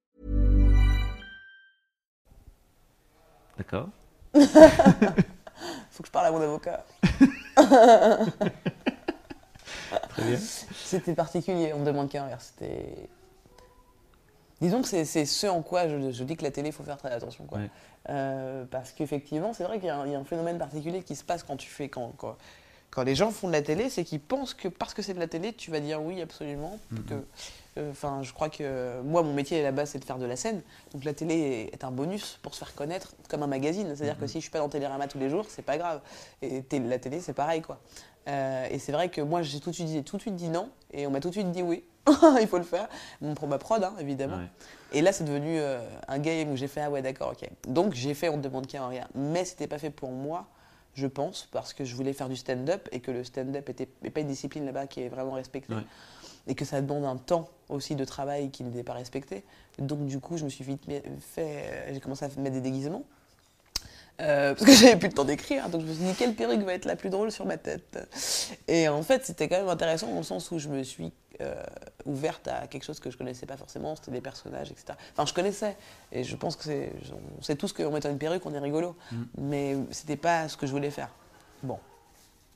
D'accord. Faut que je parle à mon avocat. Très bien. C'était particulier, on me demande qu'un rire. C'était. Disons que c'est ce en quoi je, je dis que la télé, il faut faire très attention. Quoi. Ouais. Euh, parce qu'effectivement, c'est vrai qu'il y, a un- il y a un phénomène particulier qui se passe quand tu fais. Quand, quand, quand les gens font de la télé, c'est qu'ils pensent que parce que c'est de la télé, tu vas dire oui, absolument. Mhm. que- euh, Enfin, je crois que moi, mon métier là-bas, c'est de faire de la scène. Donc la télé est un bonus pour se faire connaître comme un magazine. C'est-à-dire que si je suis pas dans Télérama tous les jours, c'est pas grave. Et la télé, c'est pareil, quoi. Euh, et c'est vrai que moi, j'ai tout de suite dit, tout de suite dit non, et on m'a tout de suite dit oui. Il faut le faire. Mon, ma prod, hein, évidemment. Ouais. Et là, c'est devenu euh, un game où j'ai fait ah ouais, d'accord, ok. Donc j'ai fait On ne demande qu'à un rien. Mais c'était pas fait pour moi, je pense, parce que je voulais faire du stand-up et que le stand-up était n'est pas une discipline là-bas qui est vraiment respectée. Ouais. Et que ça demande un temps aussi de travail qui n'est pas respecté. Donc du coup, je me suis vite fait, j'ai commencé à mettre des déguisements. Euh, parce que j'avais plus le temps d'écrire, donc je me suis dit quelle perruque va être la plus drôle sur ma tête. Et en fait, c'était quand même intéressant dans le sens où je me suis euh, ouverte à quelque chose que je connaissais pas forcément, c'était des personnages, etc. Enfin, je connaissais, et je pense que c'est, on sait tous qu'en mettant une perruque, on est rigolo, Mm. mais c'était pas ce que je voulais faire. Bon,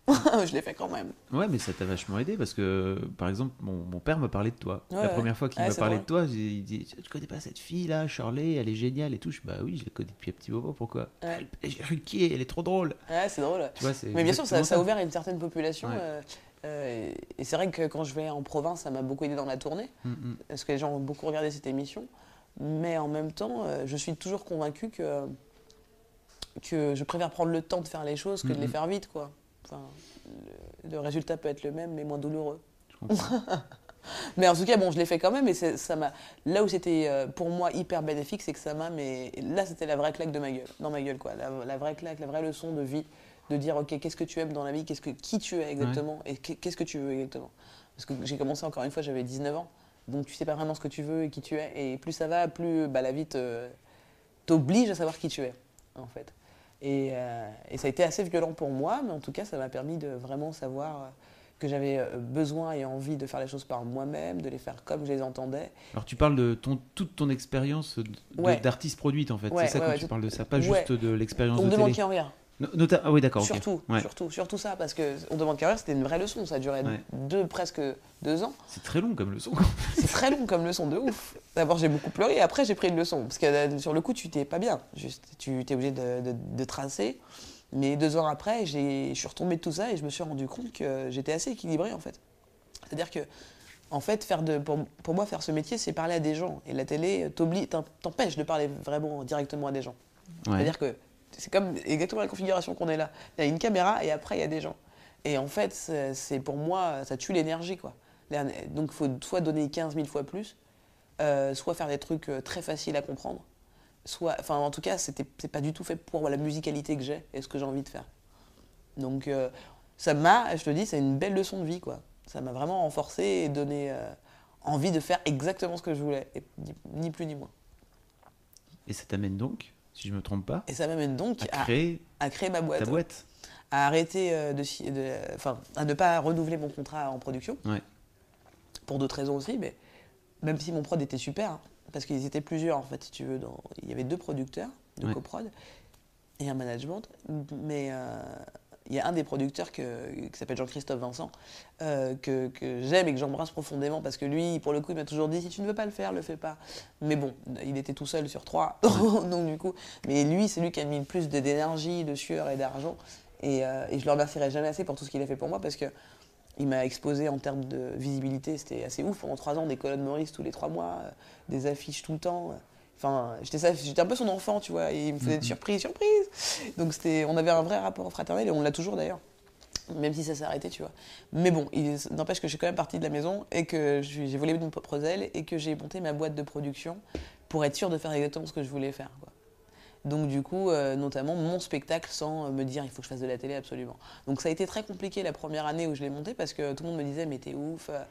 je l'ai fait quand même. Ouais, mais ça t'a vachement aidé parce que, par exemple, mon, mon père me parlait de toi. Ouais, la ouais. première fois qu'il Ouais, m'a parlé de toi, il dit Tu connais pas cette fille-là, Shirley, elle est géniale et tout. Je dis Bah oui, je la connais depuis un petit moment, pourquoi? Elle est elle est trop drôle. Ouais, c'est drôle. Tu vois, c'est Mais bien sûr, ça, ça a ouvert une certaine population. Ouais. euh, euh, et c'est vrai que quand je vais en province, ça m'a beaucoup aidé dans la tournée. Mm, mm. parce que les gens ont beaucoup regardé cette émission. Mais en même temps, euh, je suis toujours convaincue que, que je préfère prendre le temps de faire les choses que de les Mhm. faire vite. Quoi. Enfin, le, le résultat peut être le même, mais moins douloureux. Je. Mais en tout cas, bon, je l'ai fait quand même. Et ça m'a. Là où c'était euh, pour moi hyper bénéfique, c'est que ça m'a. Mais là, c'était la vraie claque de ma gueule, dans ma gueule, quoi. La, la vraie claque, la vraie leçon de vie, de dire, ok, qu'est-ce que tu aimes dans la vie, qu'est-ce que qui tu es exactement, et qu'est- qu'est-ce que tu veux exactement. Parce que j'ai commencé encore une fois, j'avais 19 ans, donc tu sais pas vraiment ce que tu veux et qui tu es. Et plus ça va, plus bah, la vie t'oblige à savoir qui tu es, en fait. Et, euh, et ça a été assez violent pour moi, mais en tout cas, ça m'a permis de vraiment savoir euh, que j'avais euh, besoin et envie de faire les choses par moi-même, de les faire comme je les entendais. Alors, tu parles de ton, toute ton expérience Ouais. d'artiste produite en fait. Ouais, c'est ça ouais, quand tu tout- parles de ça, pas juste de l'expérience On de me demande télé. qui en rire. Nota- Ah oui, d'accord. Surtout, Ouais. surtout, surtout ça, parce que on demande qu'à rire, c'était une vraie leçon. Ça a duré Ouais. deux, presque deux ans. C'est très long comme leçon. C'est très long comme leçon de ouf. D'abord, j'ai beaucoup pleuré, et après, j'ai pris une leçon. Parce que euh, sur le coup, tu t'es pas bien. Juste, tu es obligé de, de- de tracer. Mais deux ans après, j'ai- je suis retombé de tout ça et je me suis rendu compte que j'étais assez équilibré, en fait. C'est-à-dire que, en fait, faire de, pour, pour moi, faire ce métier, c'est parler à des gens. Et la télé t'empêche de parler vraiment directement à des gens. Ouais. C'est-à-dire que c'est comme exactement la configuration qu'on est là. Il y a une caméra et après il y a des gens. Et en fait, c'est pour moi, ça tue l'énergie. quoi. Donc il faut soit donner 15 000 fois plus, euh, soit faire des trucs euh, très faciles à comprendre. Soit, enfin, en tout cas, c'était pas du tout fait pour la musicalité que j'ai et ce que j'ai envie de faire. Donc euh, ça m'a, je te dis, c'est une belle leçon de vie. quoi. Ça m'a vraiment renforcé et donné envie de faire exactement ce que je voulais, ni plus ni moins. Et ça t'amène donc, si je me trompe pas, Et ça m'amène donc à à, créer à créer ma boîte. ta boîte. à arrêter euh, de, si- de- enfin, à ne pas renouveler mon contrat en production. Ouais. Pour d'autres raisons aussi, mais même si mon prod était super, hein, parce qu'ils étaient plusieurs en fait, si tu veux. Dans, il y avait deux producteurs de Ouais. coprod et un management, mais euh, il y a un des producteurs qui s'appelle Jean-Christophe Vincent, euh, que, j'aime et que j'embrasse profondément parce que lui, pour le coup, il m'a toujours dit si tu ne veux pas le faire, le fais pas. Mais bon, il était tout seul sur trois, donc du coup, mais lui, c'est lui qui a mis le plus d'énergie, de sueur et d'argent. Et, euh, et je le remercierai jamais assez pour tout ce qu'il a fait pour moi parce que il m'a exposé en termes de visibilité, c'était assez ouf. Pendant trois ans, des colonnes Maurice tous les trois mois, euh, des affiches tout le temps. Enfin, j'étais ça- j'étais un peu son enfant, tu vois, et il me faisait des surprises, surprises. Donc c'était, on avait un vrai rapport fraternel et on l'a toujours d'ailleurs. Même si ça s'est arrêté, tu vois. Mais bon, il n'empêche que je suis quand même partie de la maison et que j'ai volé de mes propres ailes et que j'ai monté ma boîte de production pour être sûr de faire exactement ce que je voulais faire. Quoi. Donc du coup, euh, notamment mon spectacle sans me dire il faut que je fasse de la télé absolument. Donc ça a été très compliqué la première année où je l'ai monté parce que tout le monde me disait mais t'es ouf, euh,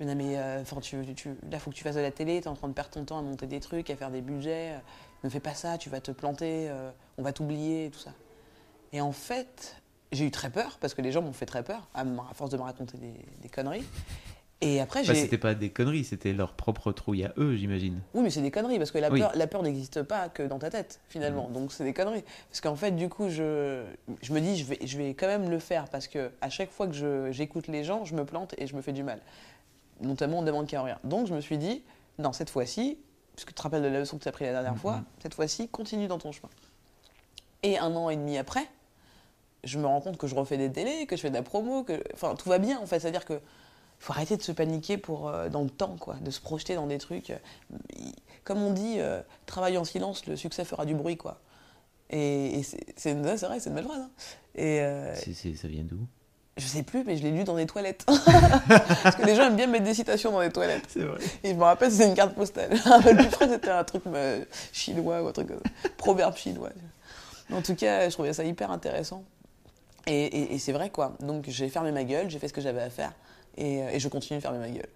mais euh, enfin tu, tu, là faut que tu fasses de la télé, t'es en train de perdre ton temps à monter des trucs, à faire des budgets, ne fais pas ça, tu vas te planter, on va t'oublier, tout ça. Et en fait, j'ai eu très peur parce que les gens m'ont fait très peur à, force de me raconter des conneries. Et après, bah, c'était pas des conneries, c'était leur propre trouille à eux, j'imagine. Oui, mais c'est des conneries, parce que la peur, la peur n'existe pas que dans ta tête, finalement. Mm. Donc c'est des conneries. Parce qu'en fait, du coup, je, je me dis, je vais, je vais quand même le faire, parce que à chaque fois que j'écoute les gens, je me plante et je me fais du mal. Notamment, on demande a rien. Donc je me suis dit, non, cette fois-ci, puisque tu te rappelles de la leçon que tu as pris la dernière mm, fois, cette fois-ci, continue dans ton chemin. Et un an et demi après, je me rends compte que je refais des télés, que je fais de la promo, que enfin tout va bien en fait. C'est-à-dire que faut arrêter de se paniquer pour, euh, dans le temps, quoi, de se projeter dans des trucs. Comme on dit, euh, travaille en silence, le succès fera du bruit. Quoi. Et, c'est vrai, c'est une belle phrase. Hein. Et, euh, ça vient d'où? je sais plus, mais je l'ai lu dans des toilettes. Parce que les gens aiment bien mettre des citations dans les toilettes. C'est vrai. Et je me rappelle, c'était une carte postale. le plus frais, c'était un truc chinois ou un truc proverbe chinois. En tout cas, je trouvais ça hyper intéressant. Et, et c'est vrai, quoi. Donc, j'ai fermé ma gueule, j'ai fait ce que j'avais à faire. Euh, et, je continue de fermer ma gueule.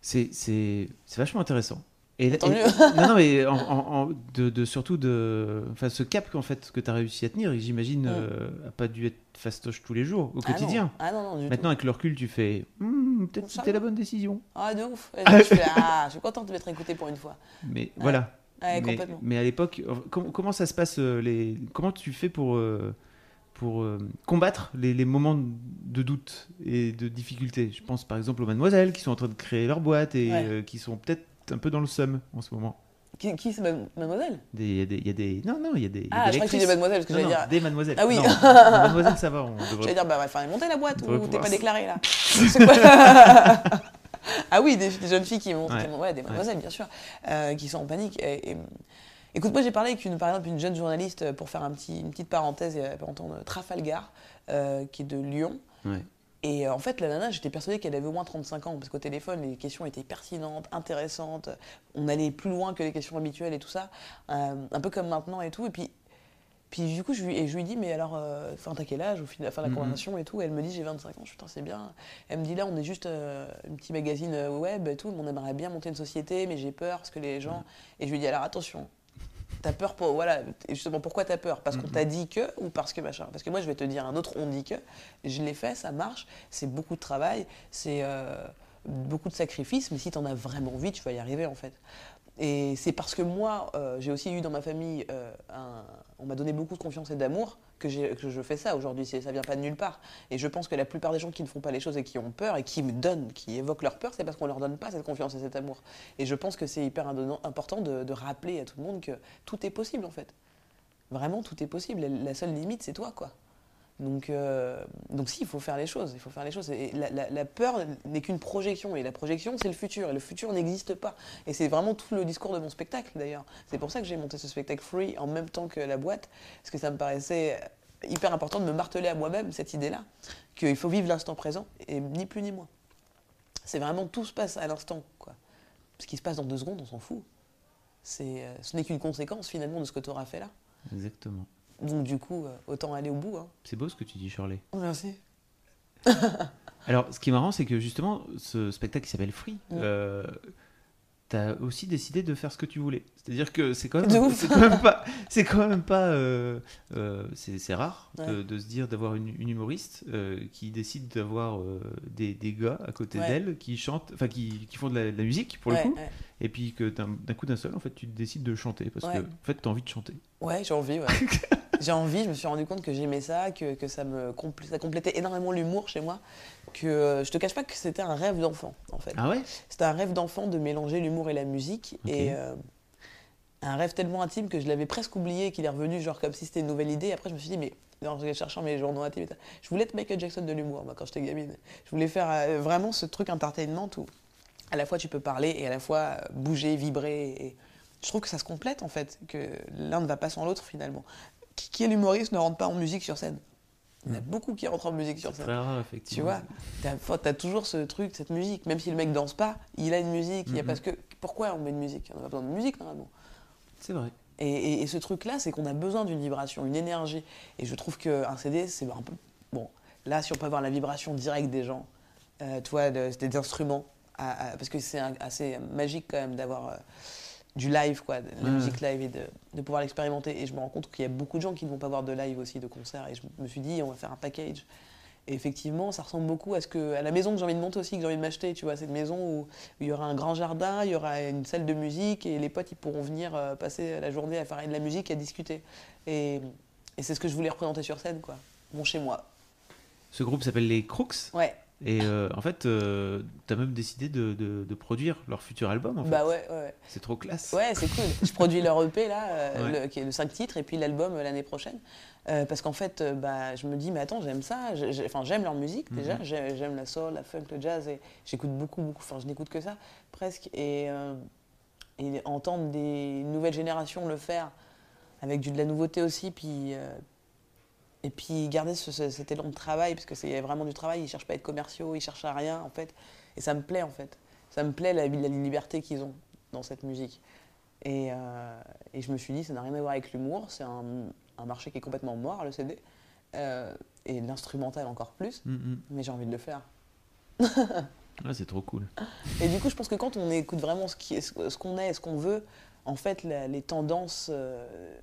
C'est vachement intéressant. Et, mieux. non, non, mais en, de, de, surtout de, enfin, ce cap en fait que tu as réussi à tenir, j'imagine, n'a mm. euh, pas dû être fastoche tous les jours, au ah quotidien. Ah non, non, Maintenant, avec le recul, tu fais, hmm, peut-être c'était la bonne décision. Ah de ouf. je, suis, ah, je suis contente de m'être écouté pour une fois. Mais voilà. mais, mais, à l'époque, comment, comment, ça se passe les, Comment tu fais pour pour euh, combattre les, moments de doute et de difficulté. Je pense par exemple aux mademoiselles qui sont en train de créer leur boîte et euh, qui sont peut-être un peu dans le seum en ce moment. Qui, qui c'est mademoiselle? Il y, a des. Non, non, il y a des. ah, je crois que c'est des mademoiselles, que j'allais dire. Des mademoiselles. Ah oui Mademoiselles, ça va. J'allais dire, bah, il fallait monter la boîte ou t'es pas déclaré là Ah oui, des, jeunes filles qui montent. Ouais, des mademoiselles, bien sûr, euh, qui sont en panique. et Écoute, moi j'ai parlé avec une, par exemple une jeune journaliste euh, pour faire un petit, une petite parenthèse il y a pas longtemps, Trafalgar, euh, qui est de Lyon. Et euh, en fait, la nana, j'étais persuadée qu'elle avait au moins 35 ans, parce qu'au téléphone, les questions étaient pertinentes, intéressantes, on allait plus loin que les questions habituelles et tout ça, un peu comme maintenant et tout. Et puis, puis du coup, je lui, et je lui dis, mais alors, enfin, t'as quel âge au final, fin de la conversation et tout Elle me dit, j'ai 25 ans, je suis putain, c'est bien. Elle me dit, là, on est juste un petit magazine web et tout, on aimerait bien monter une société, mais j'ai peur parce que les gens. Et je lui dis, alors attention, T'as peur pour. Voilà, justement, pourquoi t'as peur? Parce qu'on t'a dit que ou parce que machin Parce que moi, je vais te dire un autre on dit que. Je l'ai fait, ça marche, c'est beaucoup de travail, c'est euh, beaucoup de sacrifices, mais si t'en as vraiment envie, tu vas y arriver en fait. Et c'est parce que moi, euh, j'ai aussi eu dans ma famille, euh, on m'a donné beaucoup de confiance et d'amour que, je fais ça aujourd'hui. Ça vient pas de nulle part. Et je pense que la plupart des gens qui ne font pas les choses et qui ont peur et qui me donnent, qui évoquent leur peur, c'est parce qu'on leur donne pas cette confiance et cet amour. Et je pense que c'est hyper important de, de, rappeler à tout le monde que tout est possible en fait. Vraiment, tout est possible. La seule limite, c'est toi, quoi. Donc, euh, donc si, il faut faire les choses. Il faut faire les choses. La, peur n'est qu'une projection. Et la projection, c'est le futur. Et le futur n'existe pas. Et c'est vraiment tout le discours de mon spectacle, d'ailleurs. C'est pour ça que j'ai monté ce spectacle free en même temps que la boîte. Parce que ça me paraissait hyper important de me marteler à moi-même cette idée-là. Qu'il faut vivre l'instant présent. Ni plus ni moins. C'est vraiment tout se passe à l'instant. Ce qui se passe dans deux secondes, on s'en fout. Euh, ce n'est qu'une conséquence, finalement, de ce que tu auras fait là. Exactement. Donc du coup, euh, autant aller au bout. Hein. C'est beau ce que tu dis, Shirley. Oh, merci. Alors, ce qui est marrant, c'est que justement, ce spectacle qui s'appelle Free, euh, tu as aussi décidé de faire ce que tu voulais. C'est-à-dire que c'est quand, même, quand même pas, c'est quand même pas, euh, c'est, rare de, se dire d'avoir une, humoriste qui décide d'avoir des, des, gars à côté d'elle qui chantent, enfin qui, qui, font de la, musique pour le coup, et puis que d'un, coup d'un seul, en fait, tu décides de chanter parce que en fait, tu as envie de chanter. Ouais, j'ai envie. Ouais. j'ai envie, je me suis rendu compte que j'aimais ça, que, que ça me ça complétait énormément l'humour chez moi. Que euh, je te cache pas que c'était un rêve d'enfant en fait. Ah ouais? C'était un rêve d'enfant de mélanger l'humour et la musique et euh, un rêve tellement intime que je l'avais presque oublié qu'il est revenu genre comme si c'était une nouvelle idée. Après je me suis dit mais je cherchant mes journaux intimes. Je voulais être Michael Jackson de l'humour moi quand j'étais gamine. Je voulais faire euh, vraiment ce truc entertainment où à la fois tu peux parler et à la fois bouger, vibrer et je trouve que ça se complète en fait, que l'un ne va pas sans l'autre finalement qui est l'humoriste ne rentre pas en musique sur scène. Il y en a beaucoup qui rentrent en musique sur scène. Très rare, effectivement. Tu vois, tu as, toujours ce truc, cette musique. Même si le mec danse pas, il a une musique. Il y a parce que, pourquoi on met une musique? On n'a pas besoin de musique, normalement. C'est vrai. Et, ce truc-là, c'est qu'on a besoin d'une vibration, une énergie. Et je trouve qu'un CD, c'est un peu. Bon, là, si on peut avoir la vibration directe des gens, euh, tu vois, des instruments, parce que c'est assez magique quand même d'avoir. Euh, du live, quoi, de la musique live et de, de pouvoir l'expérimenter. Et je me rends compte qu'il y a beaucoup de gens qui ne vont pas voir de live aussi, de concert. Et je me suis dit, on va faire un package. Et effectivement, ça ressemble beaucoup à, ce que, à la maison que j'ai envie de monter aussi, que j'ai envie de m'acheter. Tu vois, cette maison où, il y aura un grand jardin, il y aura une salle de musique et les potes ils pourront venir euh, passer la journée à faire de la musique et à discuter. Et, et c'est ce que je voulais représenter sur scène, quoi. Mon chez moi. Ce groupe s'appelle les Crooks? Ouais. Et euh, en fait, euh, tu as même décidé de, de, produire leur futur album. En fait. Bah ouais, ouais. C'est trop classe. Ouais, c'est cool. Je produis leur EP là, euh, qui est le 5 titres, et puis l'album l'année prochaine. parce qu'en fait, bah, je me dis, mais attends, j'aime ça. Enfin, j'aime leur musique mhm. déjà. J'aime la soul, la funk, le jazz, et j'écoute beaucoup, beaucoup. Enfin, je n'écoute que ça, presque. Et, et, entendre des nouvelles générations le faire, avec du, de la nouveauté aussi, puis et puis garder cet élan de travail, parce que c'est vraiment du travail, ils ne cherchent pas à être commerciaux, ils cherchent à rien en fait. Et ça me plaît en fait. Ça me plaît la, la liberté qu'ils ont dans cette musique. Et, euh, et, je me suis dit, ça n'a rien à voir avec l'humour, c'est un, un, marché qui est complètement mort, le CD. Euh, et l'instrumental encore plus, mm, mm. mais j'ai envie de le faire. c'est trop cool. Et du coup, je pense que quand on écoute vraiment ce qu'on est, ce qu'on veut, en fait, les tendances euh,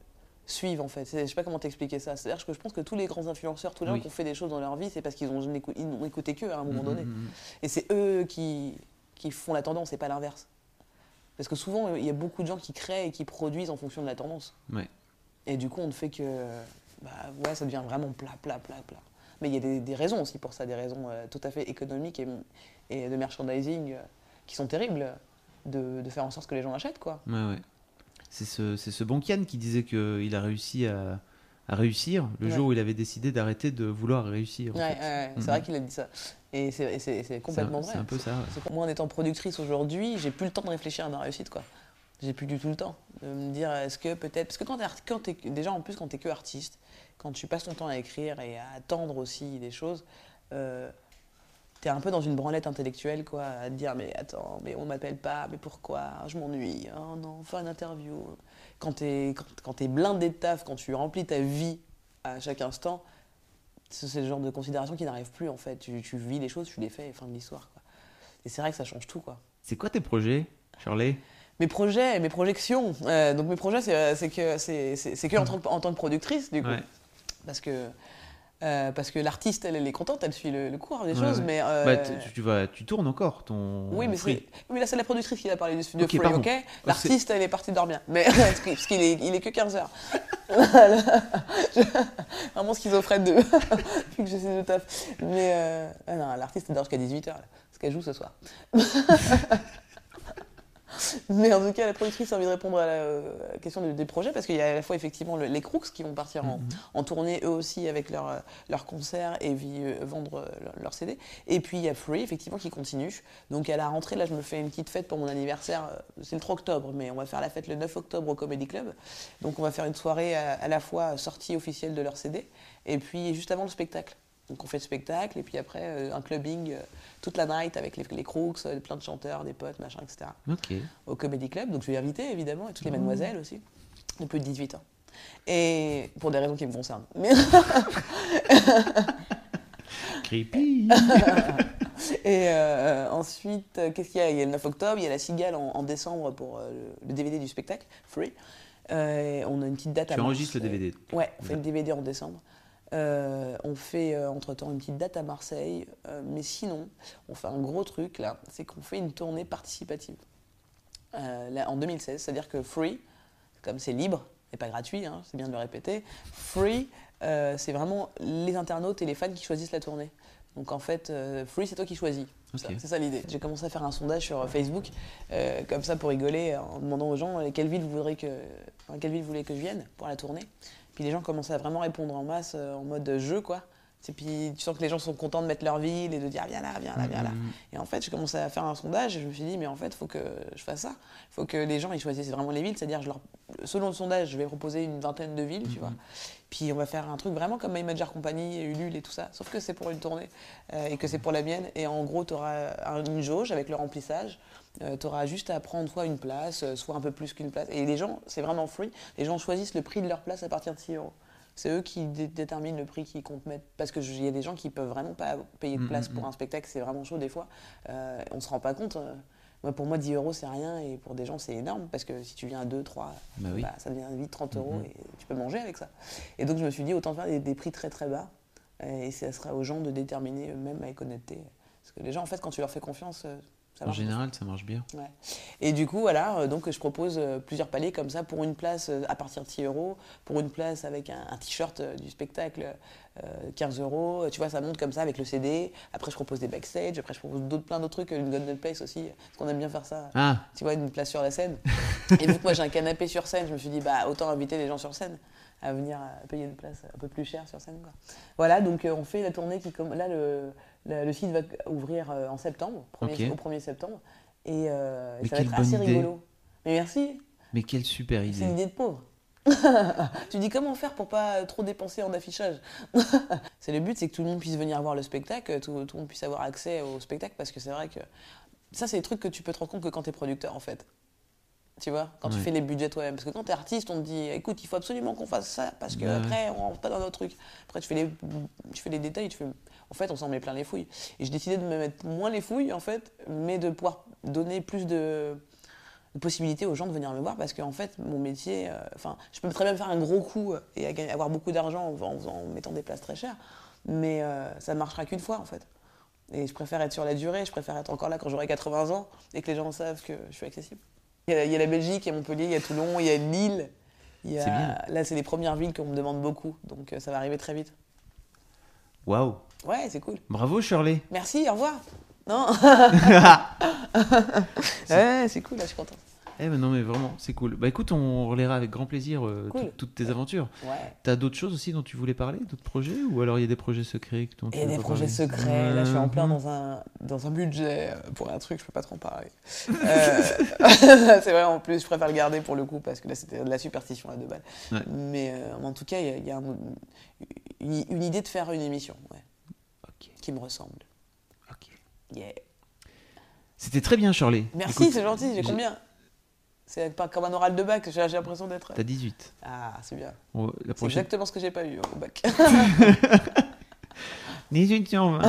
suivent en fait. Je sais pas comment t'expliquer ça. C'est-à-dire que je pense que tous les grands influenceurs, tous les gens qui ont fait des choses dans leur vie, c'est parce qu'ils ont, n'ont écouté qu'eux à un moment mm, donné. Mm, mm, et c'est eux qui, qui font la tendance et pas l'inverse. Parce que souvent, il y a beaucoup de gens qui créent et qui produisent en fonction de la tendance. Et du coup, on ne fait que. Bah ouais, ça devient vraiment plat, plat, plat, plat. Mais il y a des, raisons aussi pour ça, des raisons euh, tout à fait économiques et, et de merchandising euh, qui sont terribles de, de, faire en sorte que les gens achètent, quoi. Ouais, ouais. C'est ce, ce Bonkian qui disait qu'il a réussi à, à réussir le jour où il avait décidé d'arrêter de vouloir réussir. Ouais, c'est vrai mhm. qu'il a dit ça. Et c'est complètement vrai. C'est un peu ça. Moi, en étant productrice aujourd'hui, j'ai plus le temps de réfléchir à ma réussite. quoi. J'ai plus du tout le temps de me dire est-ce que peut-être. Parce que quand tu es, déjà en plus, quand tu es que artiste, quand tu passes ton temps à écrire et à attendre aussi des choses, euh, t'es un peu dans une branlette intellectuelle, quoi, à te dire mais attends, mais on m'appelle pas, mais pourquoi? Je m'ennuie, oh non, faire une interview. Quand t'es quand, es blindé de taf, quand tu remplis ta vie à chaque instant, c'est le genre de considération qui n'arrive plus en fait. Tu, tu, vis les choses, tu les fais, fin de l'histoire. Et c'est vrai que ça change tout, quoi. C'est quoi tes projets, Shirley? Mes projets, mes projections. Euh, donc mes projets, c'est que c'est que en, en, tant que productrice, du coup. Parce que euh, parce que l'artiste, elle, elle, est contente, elle suit le, cours des choses, mais... Euh, bah, tu, vas, tu tournes encore ton... Oui, mais, oui, là, c'est la productrice qui a parlé du studio Free, ok oh, L'artiste, elle est partie dormir, mais, parce qu'il est, il est que 15 heures. Vraiment schizophrène de... Vu que j'essaie de taf. Mais euh... ah non, l'artiste, elle dort jusqu'à 18 heures, ce qu'elle joue ce soir. Mais en tout cas, la productrice a envie de répondre à la, euh, question des projets parce qu'il y a à la fois effectivement les Crooks qui vont partir en, mhm. tournée eux aussi avec leurs euh, leur concerts et euh, vendre leurs leur CD. Et puis il y a Free effectivement qui continue. Donc à la rentrée, là, je me fais une petite fête pour mon anniversaire. C'est le 3 octobre, mais on va faire la fête le 9 octobre au Comedy Club. Donc on va faire une soirée à la fois sortie officielle de leur CD et puis juste avant le spectacle. Donc on fait le spectacle et puis après euh, un clubbing euh, toute la night avec les, les crooks, euh, plein de chanteurs, des potes, machin, etc. Au Comedy Club. Donc je vais inviter évidemment et toutes les mademoiselles aussi, de plus de 18 ans. Et pour des raisons qui me concernent. Mais... Creepy Et ensuite, qu'est-ce qu'il y a? Il y a le 9 octobre, il y a la Cigale en, décembre pour le, DVD du spectacle, Free. on a une petite date tu à Tu enregistres le DVD Ouais, on fait le DVD en décembre. Euh, on fait euh, entre-temps une petite date à Marseille. Euh, mais sinon, on fait un gros truc là, c'est qu'on fait une tournée participative. en 2016, c'est-à-dire que Free, comme c'est libre et pas gratuit, hein, c'est bien de le répéter, Free, c'est vraiment les internautes et les fans qui choisissent la tournée. Donc en fait, Free, c'est toi qui choisis. C'est ça l'idée. J'ai commencé à faire un sondage sur Facebook, comme ça pour rigoler, en demandant aux gens quelle ville vous que, quelle ville vous voulez que je vienne pour la tournée. Puis les gens commençaient à vraiment répondre en masse euh, en mode jeu, quoi. Et puis tu sens que les gens sont contents de mettre leur ville et de dire viens là, viens là, viens là. Mhm. Et en fait, j'ai commencé à faire un sondage et je me suis dit, mais en fait, il faut que je fasse ça. Il faut que les gens ils choisissent vraiment les villes. C'est-à-dire, je leur... selon le sondage, je vais proposer une vingtaine de villes, tu vois. Puis on va faire un truc vraiment comme My Major Company, et Ulule et tout ça. Sauf que c'est pour une tournée euh, et que c'est pour la mienne. Et en gros, tu auras une jauge avec le remplissage. tu auras juste à prendre soit une place, euh, soit un peu plus qu'une place. Et les gens, c'est vraiment free. Les gens choisissent le prix de leur place à partir de 6 euros. C'est eux qui dé- déterminent le prix qu'ils comptent mettre. Parce qu'il y a des gens qui peuvent vraiment pas payer de Mm, place mm, pour mm. un spectacle, c'est vraiment chaud des fois. Euh, on se rend pas compte. Euh. Moi, pour moi, 10 euros, c'est rien. Et pour des gens, c'est énorme. Parce que si tu viens à 2, 3, Bah oui. ça devient vite 30 euros. Mhm. Et tu peux manger avec ça. Et donc, je me suis dit, autant faire des, des prix très très bas. Et ça sera aux gens de déterminer eux-mêmes avec honnêteté. Parce que les gens, en fait, quand tu leur fais confiance, euh, ça En général, ça marche bien. Ouais. Et du coup, voilà, euh, donc je propose euh, plusieurs paliers comme ça pour une place euh, à partir de 6 euros, pour une place avec un, un t-shirt du spectacle, euh, 15 euros. Tu vois, ça monte comme ça avec le CD. Après, je propose des backstage. Après, je propose d'autres, plein d'autres trucs, une golden place aussi, parce qu'on aime bien faire ça. Ah, Tu vois, une place sur la scène. Et vu que moi j'ai un canapé sur scène, je me suis dit, bah autant inviter les gens sur scène à venir payer une place un peu plus chère sur scène. Quoi. Voilà, donc on fait la tournée qui. comm- Là, le, le, le site va ouvrir euh, en septembre, premier- au 1er septembre. Et euh, ça va être assez idée. rigolo. Mais merci, mais quelle super c'est une idée. idée de pauvre. tu dis comment faire pour pas trop dépenser en affichage? C'est le but, c'est que tout le monde puisse venir voir le spectacle, tout, tout le monde puisse avoir accès au spectacle, parce que c'est vrai que ça, c'est des trucs que tu peux te rendre compte que quand tu es producteur, en fait. Tu vois, quand tu fais les budgets toi-même. Parce que quand tu es artiste, on te dit écoute, il faut absolument qu'on fasse ça, parce que Ouais. on rentre pas dans notre truc. Après, tu fais les, tu fais les détails, tu fais. En fait, on s'en met plein les fouilles. Et j'ai décidé de me mettre moins les fouilles, en fait, mais de pouvoir donner plus de, de possibilités aux gens de venir me voir parce qu'en fait, mon métier, euh, enfin, je peux très bien faire un gros coup et avoir beaucoup d'argent en, en faisant- en mettant des places très chères, mais euh, ça ne marchera qu'une fois en fait. Et je préfère être sur la durée, je préfère être encore là quand j'aurai 80 ans et que les gens savent que je suis accessible. Il y a, il y a la Belgique, il y a Montpellier, il y a Toulon, il y a Lille. il y a- C'est bien. Là, c'est les premières villes qu'on me demande beaucoup, donc euh, ça va arriver très vite. Waouh. Ouais, c'est cool. Bravo, Shirley. Merci, au revoir. Non Ouais, c'est cool, là, je suis contente. Eh ben non, mais vraiment, c'est cool. Bah écoute, on relaiera avec grand plaisir euh, Cool. toutes tes aventures. Ouais. T'as d'autres choses aussi dont tu voulais parler D'autres projets Ou alors il y a des projets secrets dont tu Et veux des projets parler? secrets, là je suis en plein Mhm. dans un, dans un budget euh, pour un truc, je peux pas trop en parler. Euh, c'est vrai en plus, je préfère le garder pour le coup parce que là c'était de la superstition à deux balles. Ouais. Mais euh, en tout cas, il y a, il y a un- une, une idée de faire une émission ouais, Ok, qui me ressemble. ok. Yeah. C'était très bien, Shirley. Merci, c'est gentil, j'ai- combien? C'est pas comme un oral de bac, j'ai l'impression d'être. T'as 18. Ah, c'est bien. La C'est prochaine. exactement ce que j'ai pas eu au bac. 18 sur 20.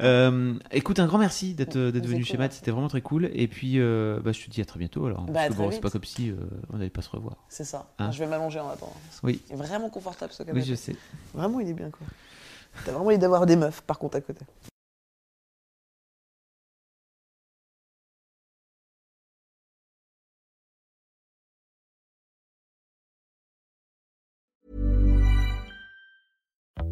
Euh, écoute, un grand merci d'être d'être C'est venu cool, chez Matt, c'était vraiment très cool. Et puis, euh, bah, je te dis à très bientôt alors. Bah, Parce que bon, c'est pas comme si euh, on n'allait pas se revoir. C'est ça. Hein je vais m'allonger en attendant. Oui. Il est vraiment confortable ce Oui, canapé. je sais. Vraiment, il est bien quoi. T'as vraiment envie d'avoir des meufs par contre à côté.